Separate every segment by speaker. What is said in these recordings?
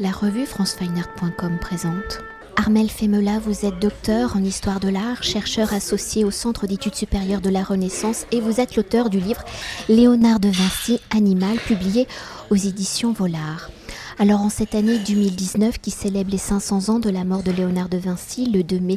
Speaker 1: La revue francefineart.com présente. Armel Femela, vous êtes docteur en histoire de l'art, chercheur associé au Centre d'études supérieures de la Renaissance et vous êtes l'auteur du livre Léonard de Vinci, Animal, publié aux éditions Volard. Alors en cette année 2019 qui célèbre les 500 ans de la mort de Léonard de Vinci, le 2 mai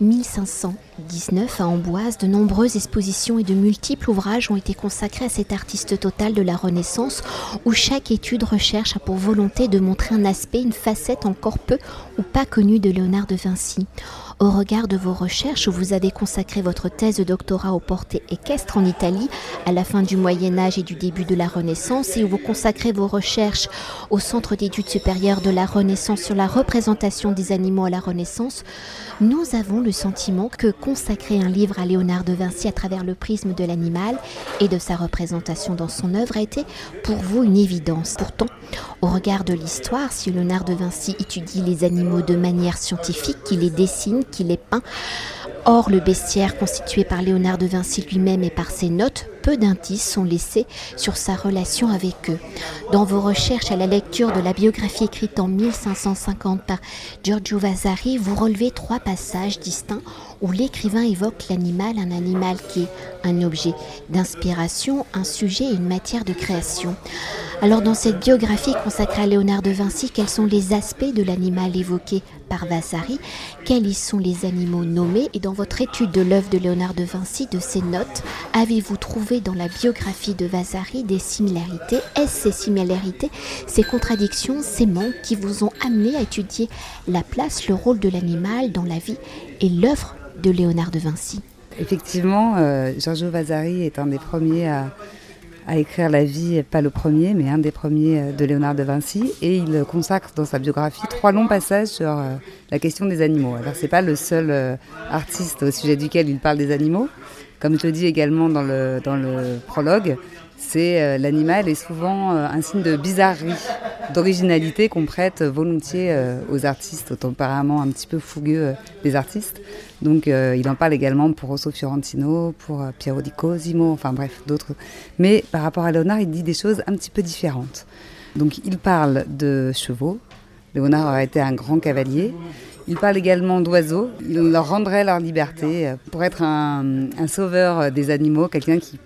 Speaker 1: 1519 à Amboise, de nombreuses expositions et de multiples ouvrages ont été consacrés à cet artiste total de la Renaissance où chaque étude recherche a pour volonté de montrer un aspect, une facette encore peu ou pas connue de Léonard de Vinci. Au regard de vos recherches, vous avez consacré votre thèse de doctorat aux portées équestres en Italie à la fin du Moyen Âge et du début de la Renaissance, et où vous consacrez vos recherches au Centre d'études supérieures de la Renaissance sur la représentation des animaux à la Renaissance, nous avons le sentiment que consacrer un livre à Léonard de Vinci à travers le prisme de l'animal et de sa représentation dans son œuvre a été pour vous une évidence. Pourtant, au regard de l'histoire, si Léonard de Vinci étudie les animaux de manière scientifique, qu'il les dessine, qu'il les peint, Or, le bestiaire constitué par Léonard de Vinci lui-même et par ses notes, peu d'indices sont laissés sur sa relation avec eux. Dans vos recherches à la lecture de la biographie écrite en 1550 par Giorgio Vasari, vous relevez trois passages distincts où l'écrivain évoque l'animal, un animal qui est un objet d'inspiration, un sujet et une matière de création. Alors dans cette biographie consacrée à Léonard de Vinci, quels sont les aspects de l'animal évoqués par Vasari? Quels y sont les animaux nommés? Et dans votre étude de l'œuvre de Léonard de Vinci, de ses notes, avez-vous trouvé dans la biographie de Vasari des similarités? Est-ce ces similarités, ces contradictions, ces manques qui vous ont amené à étudier la place, le rôle de l'animal dans la vie et l'œuvre de Léonard de Vinci
Speaker 2: Effectivement, euh, Giorgio Vasari est un des premiers à, écrire la vie, pas le premier, mais un des premiers euh, de Léonard de Vinci, et il consacre dans sa biographie trois longs passages sur euh, la question des animaux. Alors c'est pas le seul artiste au sujet duquel il parle des animaux, comme je le dis également dans le, dans le prologue, c'est l'animal est souvent un signe de bizarrerie, d'originalité qu'on prête volontiers aux artistes, au tempérament un petit peu fougueux des artistes. Donc euh, il en parle également pour Rosso Fiorentino, pour euh, Piero di Cosimo, enfin bref, d'autres. Mais par rapport à Léonard, il dit des choses un petit peu différentes. Donc il parle de chevaux. Léonard aurait été un grand cavalier. Il parle également d'oiseaux. Il leur rendrait leur liberté euh, pour être un, sauveur des animaux, quelqu'un qui,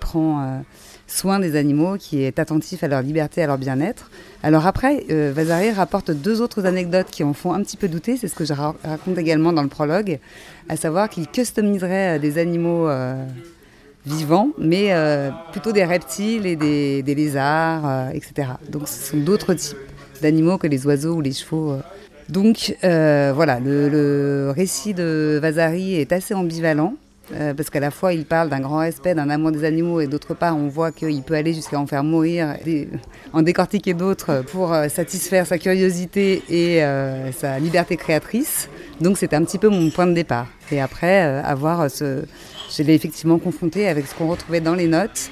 Speaker 2: prend soin des animaux, qui est attentif à leur liberté, à leur bien-être. Alors après, euh, Vasari rapporte deux autres anecdotes qui en font un petit peu douter, c'est ce que je raconte également dans le prologue, à savoir qu'il customiserait euh, des animaux euh, vivants, mais plutôt des reptiles et des, lézards, etc. Donc ce sont d'autres types d'animaux que les oiseaux ou les chevaux. Donc voilà, le, récit de Vasari est assez ambivalent. Euh, parce qu'à la fois il parle d'un grand respect, d'un amour des animaux, et d'autre part on voit qu'il peut aller jusqu'à en faire mourir, en décortiquer d'autres pour euh, satisfaire sa curiosité et euh, sa liberté créatrice. Donc c'était un petit peu mon point de départ. Et après, avoir ce... je l'ai effectivement confronté avec ce qu'on retrouvait dans les notes,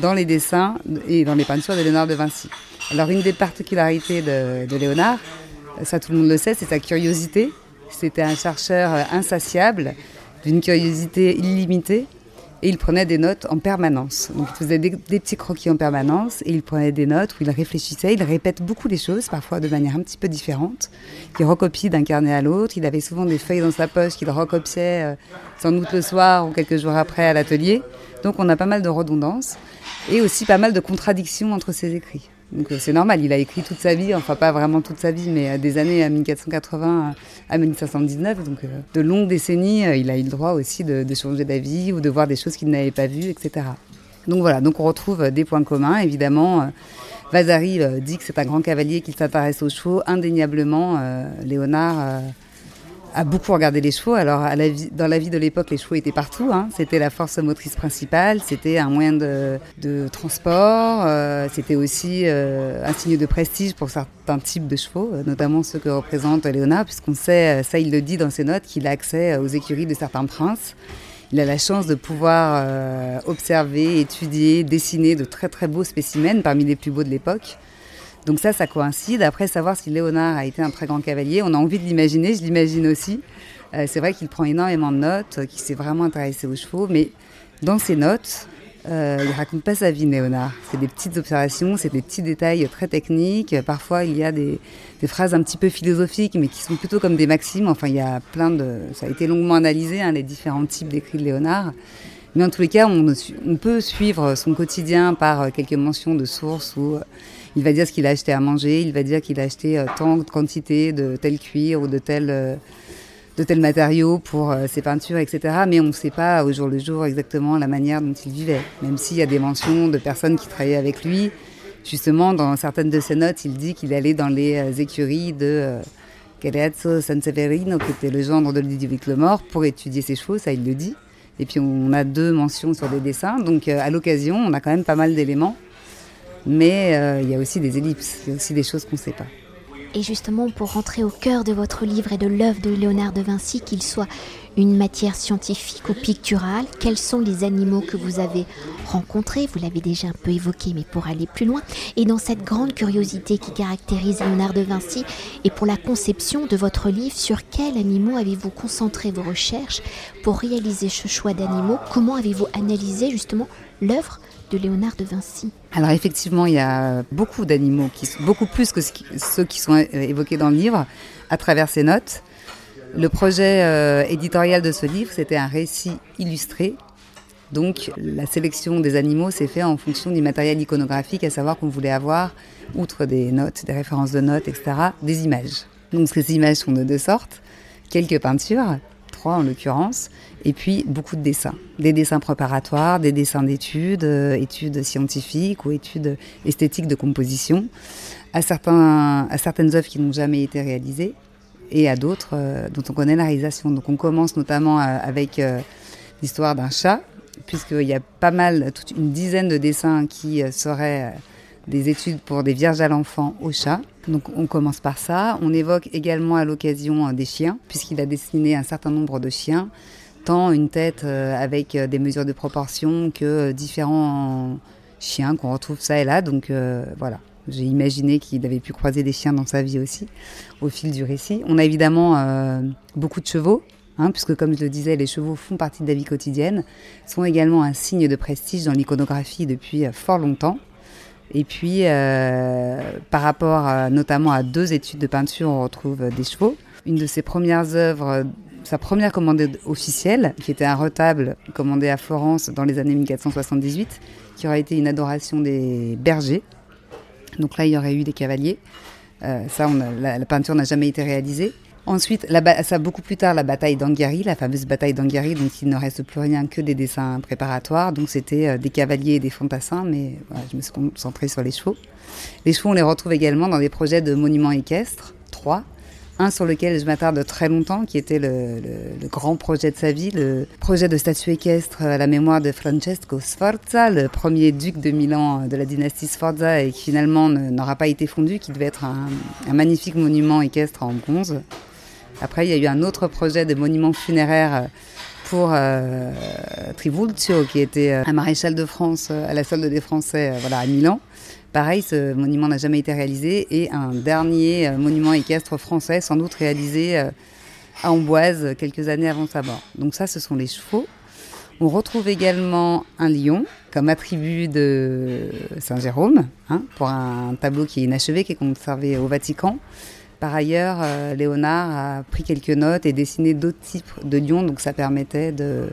Speaker 2: dans les dessins et dans les peintures de Léonard de Vinci. Alors une des particularités de, de Léonard, ça tout le monde le sait, c'est sa curiosité. C'était un chercheur insatiable d'une curiosité illimitée. Et il prenait des notes en permanence. Donc il faisait des, petits croquis en permanence et il prenait des notes où il réfléchissait. Il répète beaucoup les choses, parfois de manière un petit peu différente. Il recopie d'un carnet à l'autre. Il avait souvent des feuilles dans sa poche qu'il recopiait euh, sans doute le soir ou quelques jours après à l'atelier. Donc on a pas mal de redondances et aussi pas mal de contradictions entre ses écrits. Donc euh, c'est normal, il a écrit toute sa vie, enfin pas vraiment toute sa vie, mais euh, des années à 1480 à 1519, donc euh, de longues décennies, il a eu le droit aussi de, changer d'avis ou de voir des choses qu'il n'avait pas vues, etc. Donc voilà, donc on retrouve des points communs, évidemment. Vasari dit que c'est un grand cavalier qui s'intéresse aux chevaux, indéniablement. Léonard a beaucoup regardé les chevaux. Alors, à la vie, dans la vie de l'époque, les chevaux étaient partout. Hein. C'était la force motrice principale, c'était un moyen de, de transport, euh, c'était aussi euh, un signe de prestige pour certains types de chevaux, euh, notamment ceux que représente Léonard, puisqu'on sait, ça il le dit dans ses notes, qu'il a accès aux écuries de certains princes. Il a la chance de pouvoir observer, étudier, dessiner de très très beaux spécimens parmi les plus beaux de l'époque. Donc ça, ça coïncide. Après, savoir si Léonard a été un très grand cavalier, on a envie de l'imaginer, je l'imagine aussi. Euh, c'est vrai qu'il prend énormément de notes, qu'il s'est vraiment intéressé aux chevaux, mais dans ses notes, Euh, il raconte pas sa vie, Léonard. C'est des petites observations, c'est des petits détails très techniques. Parfois, il y a des, phrases un petit peu philosophiques, mais qui sont plutôt comme des maximes. Enfin, il y a plein de. Ça a été longuement analysé, hein, les différents types d'écrits de Léonard. Mais en tous les cas, on, on, peut suivre son quotidien par quelques mentions de sources euh, il va dire ce qu'il a acheté à manger, il va dire qu'il a acheté euh, tant de quantité de tel cuir ou de tel euh, de tels matériaux pour euh, ses peintures, etc. Mais on ne sait pas au jour le jour exactement la manière dont il vivait. Même s'il y a des mentions de personnes qui travaillaient avec lui. Justement, dans certaines de ses notes, il dit qu'il allait dans les écuries de euh, San Severino, qui était le gendre de Ludovic le Mort, pour étudier ses chevaux, ça il le dit. Et puis on a deux mentions sur des dessins, donc à l'occasion, on a quand même pas mal d'éléments. Mais il y a aussi des ellipses, il y a aussi des choses qu'on ne sait pas.
Speaker 1: Et justement, pour rentrer au cœur de votre livre et de l'œuvre de Léonard de Vinci, qu'il soit une matière scientifique ou picturale, quels sont les animaux que vous avez rencontrés? Vous l'avez déjà un peu évoqué, mais pour aller plus loin. Et dans cette grande curiosité qui caractérise Léonard de Vinci, et pour la conception de votre livre, sur quels animaux avez-vous concentré vos recherches pour réaliser ce choix d'animaux? Comment avez-vous analysé justement l'œuvre de Léonard de Vinci?
Speaker 2: Alors effectivement, il y a beaucoup d'animaux, beaucoup plus que ceux qui sont évoqués dans le livre, à travers ces notes. Le projet euh, éditorial de ce livre, c'était un récit illustré. Donc la sélection des animaux s'est faite en fonction du matériel iconographique, à savoir qu'on voulait avoir, outre des notes, des références de notes, etc., des images. Donc ces images sont de deux sortes. Quelques peintures, trois en l'occurrence, et puis beaucoup de dessins. Des dessins préparatoires, des dessins d'études, euh, études scientifiques ou études esthétiques de composition, à, certains, à certaines œuvres qui n'ont jamais été réalisées et à d'autres euh, dont on connaît la réalisation. Donc on commence notamment euh, avec l'histoire d'un chat, puisqu'il y a pas mal, toute une dizaine de dessins qui seraient des études pour des vierges à l'enfant au chat. Donc on commence par ça. On évoque également à l'occasion des chiens, puisqu'il a dessiné un certain nombre de chiens tant une tête euh, avec euh, des mesures de proportion que euh, différents chiens qu'on retrouve ça et là. Donc voilà, j'ai imaginé qu'il avait pu croiser des chiens dans sa vie aussi, au fil du récit. On a évidemment beaucoup de chevaux, hein, puisque comme je le disais, les chevaux font partie de la vie quotidienne, sont également un signe de prestige dans l'iconographie depuis fort longtemps. Et puis, par rapport notamment à deux études de peinture, on retrouve des chevaux. Une de ses premières œuvres sa première commande officielle, qui était un retable commandé à Florence dans les années 1478, qui aurait été une adoration des bergers. Donc là, il y aurait eu des cavaliers. Euh, ça, la, peinture n'a jamais été réalisée. Ensuite, ça, beaucoup plus tard, la bataille d'Anghiari, la fameuse bataille d'Anghiari, donc il ne reste plus rien que des dessins préparatoires. Donc c'était euh, des cavaliers et des fantassins, mais je me suis concentrée sur les chevaux. Les chevaux, on les retrouve également dans des projets de monuments équestres, trois, un sur lequel je m'attarde très longtemps, qui était le, grand projet de sa vie, le projet de statue équestre à la mémoire de Francesco Sforza, le premier duc de Milan de la dynastie Sforza et qui finalement n'aura pas été fondu, qui devait être un, magnifique monument équestre en bronze. Après, il y a eu un autre projet de monument funéraire pour euh, qui était euh, un maréchal de France euh, à la solde des Français voilà, à Milan. Pareil, ce monument n'a jamais été réalisé. Et un dernier euh, monument équestre français, sans doute réalisé euh, à Amboise quelques années avant sa mort. Donc ça, ce sont les chevaux. On retrouve également un lion comme attribut de Saint-Jérôme, hein, pour un tableau qui est inachevé, qui est conservé au Vatican. Par ailleurs, euh, Léonard a pris quelques notes et dessiné d'autres types de lions, donc ça permettait de,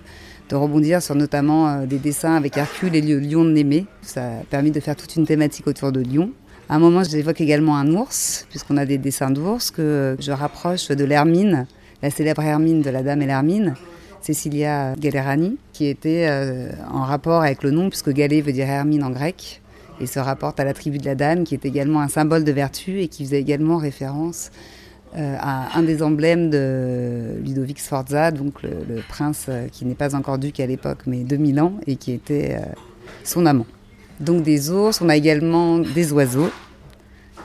Speaker 2: rebondir sur notamment euh, des dessins avec Hercule et le lion de. Ça a permis de faire toute une thématique autour de Lyon. À un moment, j'évoque également un ours, puisqu'on a des dessins d'ours que je rapproche de l'Hermine, la célèbre Hermine de la Dame et l'Hermine, Cecilia Galerani, qui était euh, en rapport avec le nom, puisque Galé veut dire Hermine en grec, et se rapporte à la tribu de la Dame, qui est également un symbole de vertu et qui faisait également référence euh, à un des emblèmes de Ludovic Sforza, donc le, prince euh, qui n'est pas encore duc à l'époque, mais 2000 ans, et qui était euh, son amant. Donc des ours, on a également des oiseaux.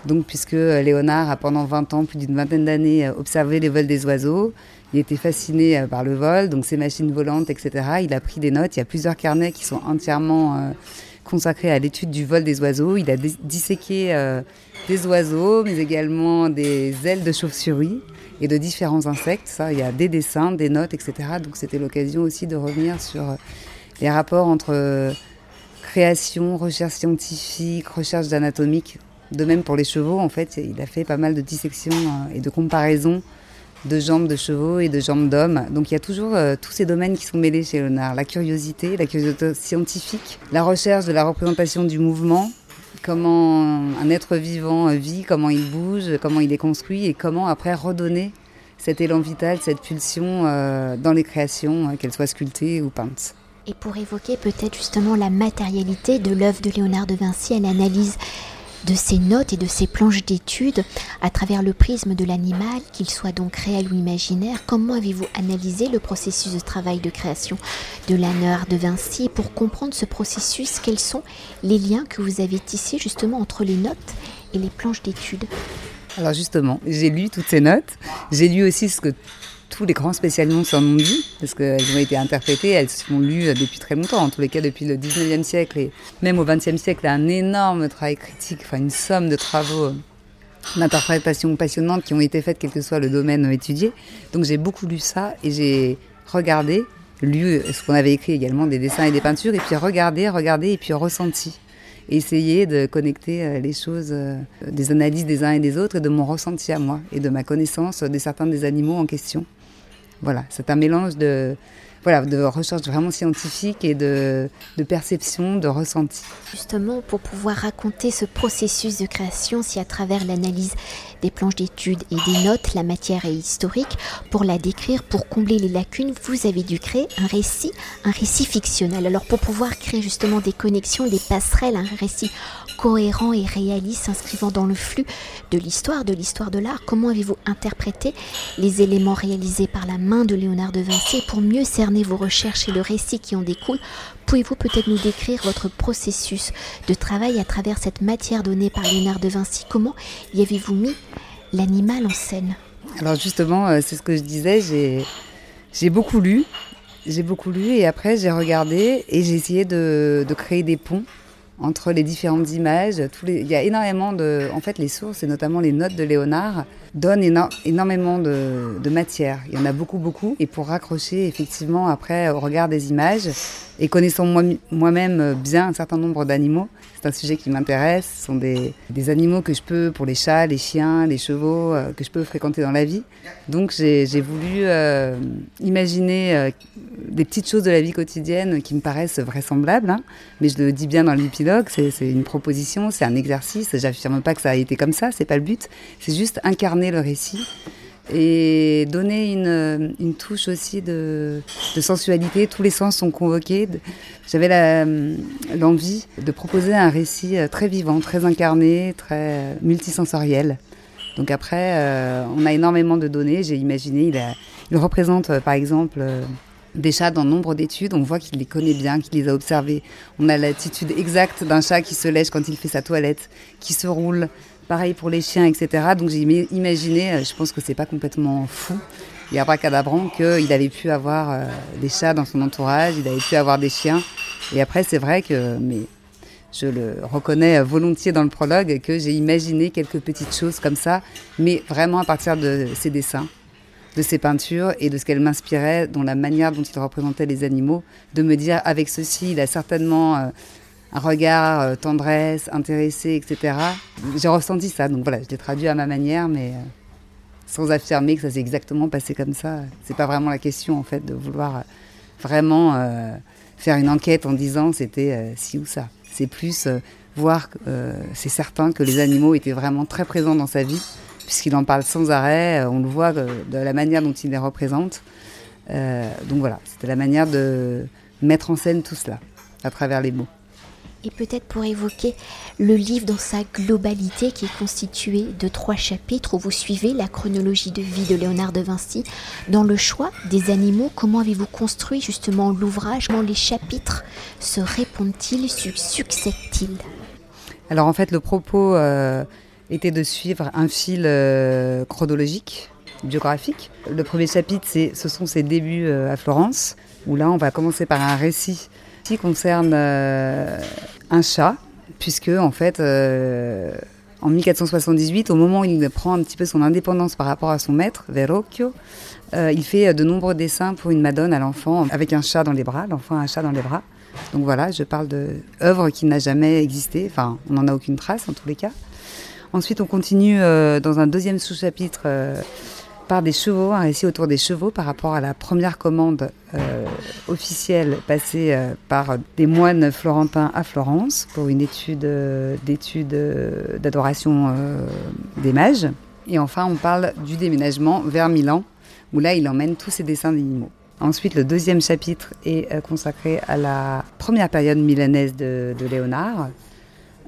Speaker 2: Donc puisque Léonard a pendant 20 ans, plus d'une vingtaine d'années, observé les vols des oiseaux, il était fasciné par le vol, donc ces machines volantes, etc. Il a pris des notes. Il y a plusieurs carnets qui sont entièrement consacrés à l'étude du vol des oiseaux. Il a disséqué des oiseaux, mais également des ailes de chauve-souris et de différents insectes. Ça, il y a des dessins, des notes, etc. Donc c'était l'occasion aussi de revenir sur les rapports entre création, recherche scientifique, recherche d'anatomique. De même pour les chevaux, en fait, il a fait pas mal de dissections et de comparaisons de jambes de chevaux et de jambes d'hommes. Donc il y a toujours euh, tous ces domaines qui sont mêlés chez Léonard. La curiosité, la curiosité scientifique, la recherche de la représentation du mouvement, comment un être vivant vit, comment il bouge, comment il est construit et comment après redonner cet élan vital, cette pulsion euh, dans les créations, euh, qu'elles soient sculptées ou peintes.
Speaker 1: Et pour évoquer peut-être justement la matérialité de l'œuvre de Léonard de Vinci, elle analyse de ces notes et de ces planches d'études à travers le prisme de l'animal, qu'il soit donc réel ou imaginaire. Comment avez-vous analysé le processus de travail de création de Léonard de Vinci pour comprendre ce processus? Quels sont les liens que vous avez tissés justement entre les notes et les planches d'études?
Speaker 2: Alors justement, j'ai lu toutes ces notes. J'ai lu aussi ce que tous les grands spécialistes s'en ont dit, parce qu'elles ont été interprétées, elles sont lues depuis très longtemps, en tous les cas depuis le 19e siècle, et même au 20e siècle, un énorme travail critique, enfin une somme de travaux d'interprétation passionnantes qui ont été faites, quel que soit le domaine étudié. Donc j'ai beaucoup lu ça, et j'ai regardé, lu ce qu'on avait écrit également, des dessins et des peintures, et puis regardé, regardé, et puis ressenti essayer de connecter euh, les choses, euh, des analyses des uns et des autres et de mon ressenti à moi et de ma connaissance de certains des animaux en question. Voilà, c'est un mélange de, voilà, de recherche vraiment scientifique et de, de, perception, de ressenti.
Speaker 1: Justement, pour pouvoir raconter ce processus de création, si à travers l'analyse des planches d'études et des notes, la matière est historique, pour la décrire, pour combler les lacunes, vous avez dû créer un récit, un récit fictionnel. Alors pour pouvoir créer justement des connexions, des passerelles, un récit cohérent et réaliste, s'inscrivant dans le flux de l'histoire, de l'histoire de l'art, comment avez-vous interprété les éléments réalisés par la main de Léonard de Vinci pour mieux cerner vos recherches et le récit qui en découle, pouvez-vous peut-être nous décrire votre processus de travail à travers cette matière donnée par Léonard de Vinci? Comment y avez-vous mis l'animal en scène?
Speaker 2: Alors justement, euh, c'est ce que je disais, j'ai beaucoup lu, j'ai beaucoup lu et après j'ai regardé et j'ai essayé de, de créer des ponts entre les différentes images. Il y a énormément de... En fait, les sources, et notamment les notes de Léonard, donnent énormément de... matière. Il y en a beaucoup, beaucoup. Et pour raccrocher, effectivement, après, au regard des images, et connaissant moi-même bien un certain nombre d'animaux, c'est un sujet qui m'intéresse. Ce sont des, des, animaux que je peux, pour les chats, les chiens, les chevaux, euh, que je peux fréquenter dans la vie. Donc j'ai voulu euh, imaginer euh, des petites choses de la vie quotidienne qui me paraissent vraisemblables. Hein. Mais je le dis bien dans l'épilogue, c'est une proposition, c'est un exercice. J'affirme pas que ça a été comme ça, c'est pas le but. C'est juste incarner le récit et donner une, une touche aussi de, sensualité. Tous les sens sont convoqués. J'avais l'envie de proposer un récit euh, très vivant, très incarné, très multisensoriel. Donc après, euh, on a énormément de données. J'ai imaginé, il représente euh, par exemple des chats dans nombre d'études. On voit qu'il les connaît bien, qu'il les a observés. On a l'attitude exacte d'un chat qui se lèche quand il fait sa toilette, qui se roule, Pareil pour les chiens, etc. Donc j'ai imaginé, euh, je pense que c'est pas complètement fou, il y a abracadabrant qu'il avait pu avoir euh, des chats dans son entourage, il avait pu avoir des chiens. Et après, c'est vrai que, mais je le reconnais volontiers dans le prologue, que j'ai imaginé quelques petites choses comme ça, mais vraiment à partir de ses dessins, de ses peintures et de ce qu'elle m'inspirait, dont la manière dont il représentait les animaux, de me dire avec ceci, il a certainement euh, un regard, euh, tendresse, intéressé, etc. J'ai ressenti ça, donc voilà, je l'ai traduit à ma manière, mais euh, sans affirmer que ça s'est exactement passé comme ça. C'est pas vraiment la question en fait de vouloir euh, vraiment faire une enquête en disant c'était ci ou ça. C'est plus voir, c'est certain que les animaux étaient vraiment très présents dans sa vie, puisqu'il en parle sans arrêt, on le voit de la manière dont il les représente. donc voilà, c'était la manière de mettre en scène tout cela à travers les mots
Speaker 1: et peut-être pour évoquer le livre dans sa globalité qui est constitué de trois chapitres où vous suivez la chronologie de vie de Léonard de Vinci. Dans le choix des animaux, comment avez-vous construit justement l'ouvrage? Comment les chapitres se répondent-ils, succèdent-ils?
Speaker 2: Alors en fait, le propos euh, était de suivre un fil euh, chronologique biographique. Le premier chapitre, ce sont ses débuts euh, à Florence, où là, on va commencer par un récit qui concerne un chat, puisque en fait, euh, en 1478, au moment où il prend un petit peu son indépendance par rapport à son maître, Verrocchio, euh, il fait de nombreux dessins pour une madone à l'enfant avec un chat dans les bras, l'enfant a un chat dans les bras. Donc voilà, je parle d'œuvre qui n'a jamais existé, enfin on n'en a aucune trace en tous les cas. Ensuite on continue dans un deuxième sous-chapitre par des chevaux, un récit autour des chevaux par rapport à la première commande euh, officielle passée euh, par des moines florentins à Florence pour une étude euh, d'adoration des mages. Et enfin, on parle du déménagement vers Milan, où là, il emmène tous ses dessins d'animaux. Ensuite, le deuxième chapitre est consacré à la première période milanaise de, de Léonard.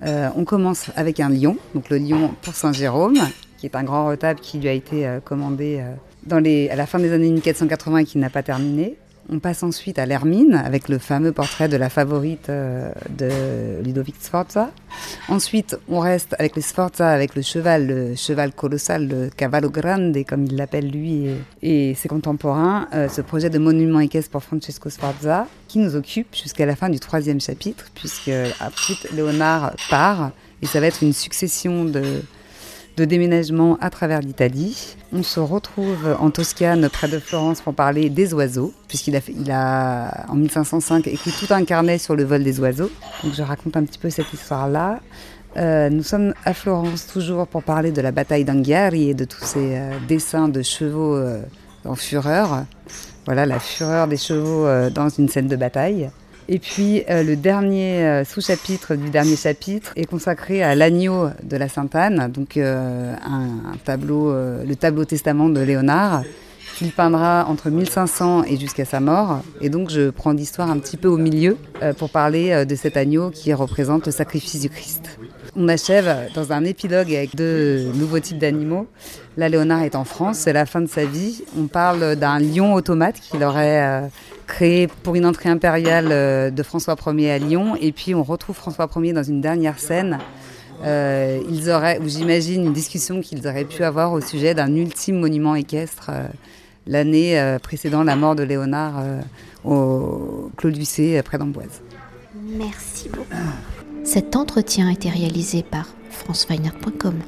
Speaker 2: on commence avec un lion, donc le lion pour Saint Jérôme, qui est un grand retable qui lui a été euh, commandé euh, à la fin des années 1480 et qui n'a pas terminé. On passe ensuite à l'Hermine avec le fameux portrait de la favorite euh, de Ludovic Sforza. Ensuite, on reste avec les Sforza, avec le cheval, le cheval colossal, le Cavallo Grande, comme il l'appelle lui et, ses contemporains. ce projet de monument équestre pour Francesco Sforza qui nous occupe jusqu'à la fin du troisième chapitre, puisque ensuite Léonard part et ça va être une succession de, de déménagement à travers l'Italie. On se retrouve en Toscane, près de Florence, pour parler des oiseaux, puisqu'il a, en 1505, écrit tout un carnet sur le vol des oiseaux. Donc je raconte un petit peu cette histoire-là. Euh, nous sommes à Florence toujours pour parler de la bataille d'Anghiari et de tous ces euh, dessins de chevaux euh, en fureur. Voilà la fureur des chevaux dans une scène de bataille. Et puis euh, le dernier euh, sous-chapitre du dernier chapitre est consacré à l'agneau de la Sainte-Anne, donc euh, un, tableau, le tableau testament de Léonard qu'il peindra entre 1500 et jusqu'à sa mort. Et donc je prends l'histoire un petit peu au milieu pour parler de cet agneau qui représente le sacrifice du Christ. On achève dans un épilogue avec deux nouveaux types d'animaux. Là, Léonard est en France, c'est la fin de sa vie. On parle d'un lion automate qu'il aurait créé pour une entrée impériale euh, de François Ier à Lyon. Et puis on retrouve François Ier dans une dernière scène. Euh, ils auraient, j'imagine, une discussion qu'ils auraient pu avoir au sujet d'un ultime monument équestre euh, l'année précédant la mort de Léonard au Clos Lucé, près d'Amboise.
Speaker 1: Merci beaucoup. Cet entretien a été réalisé par franceweiner.com.